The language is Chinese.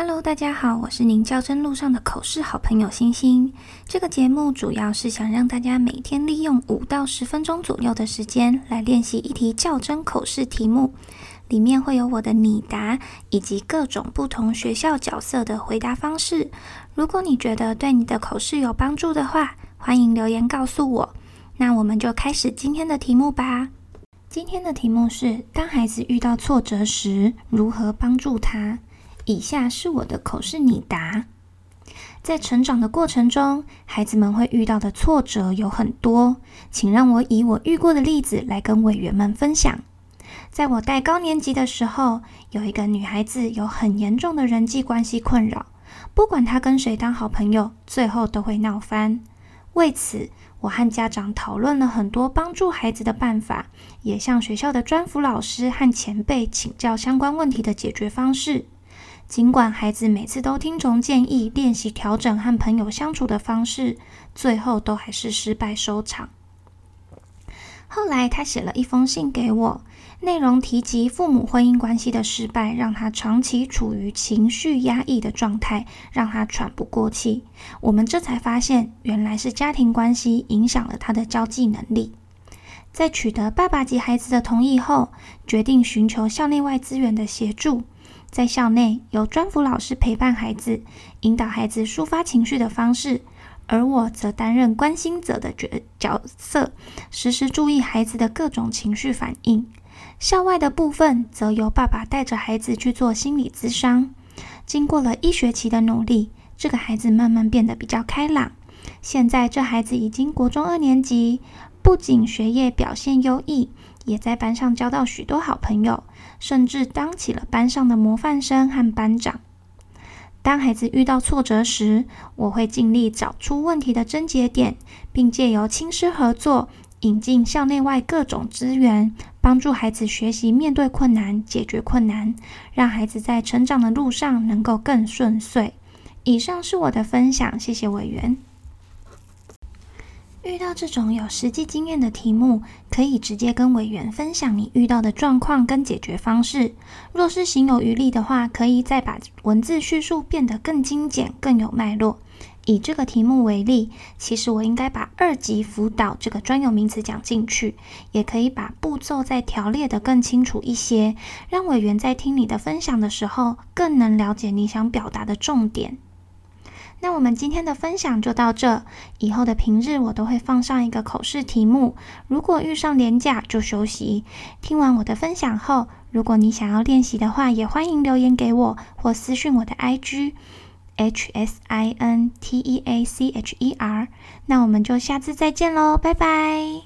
Hello，大家好，我是您较真路上的口试好朋友星星。这个节目主要是想让大家每天利用五到十分钟左右的时间来练习一题较真口试题目，里面会有我的拟答以及各种不同学校角色的回答方式。如果你觉得对你的口试有帮助的话，欢迎留言告诉我。那我们就开始今天的题目吧。今天的题目是：当孩子遇到挫折时，如何帮助他？以下是我的口试拟答。在成长的过程中，孩子们会遇到的挫折有很多，请让我以我遇过的例子来跟委员们分享。在我带高年级的时候，有一个女孩子有很严重的人际关系困扰，不管她跟谁当好朋友，最后都会闹翻。为此，我和家长讨论了很多帮助孩子的办法，也向学校的专辅老师和前辈请教相关问题的解决方式。尽管孩子每次都听从建议练习调整和朋友相处的方式，最后都还是失败收场。后来，他写了一封信给我，内容提及父母婚姻关系的失败，让他长期处于情绪压抑的状态，让他喘不过气。我们这才发现，原来是家庭关系影响了他的交际能力。在取得爸爸及孩子的同意后，决定寻求校内外资源的协助。在校内，由专辅老师陪伴孩子，引导孩子抒发情绪的方式，而我则担任关心者的角角色，时时注意孩子的各种情绪反应。校外的部分，则由爸爸带着孩子去做心理咨商。经过了一学期的努力，这个孩子慢慢变得比较开朗。现在，这孩子已经国中二年级，不仅学业表现优异。也在班上交到许多好朋友，甚至当起了班上的模范生和班长。当孩子遇到挫折时，我会尽力找出问题的症结点，并借由亲师合作，引进校内外各种资源，帮助孩子学习面对困难、解决困难，让孩子在成长的路上能够更顺遂。以上是我的分享，谢谢委员。遇到这种有实际经验的题目，可以直接跟委员分享你遇到的状况跟解决方式。若是行有余力的话，可以再把文字叙述变得更精简、更有脉络。以这个题目为例，其实我应该把二级辅导这个专有名词讲进去，也可以把步骤再条列的更清楚一些，让委员在听你的分享的时候，更能了解你想表达的重点。那我们今天的分享就到这，以后的平日我都会放上一个口试题目，如果遇上连假就休息。听完我的分享后，如果你想要练习的话，也欢迎留言给我或私讯我的 IG H S I N T E A C H E R。那我们就下次再见喽，拜拜。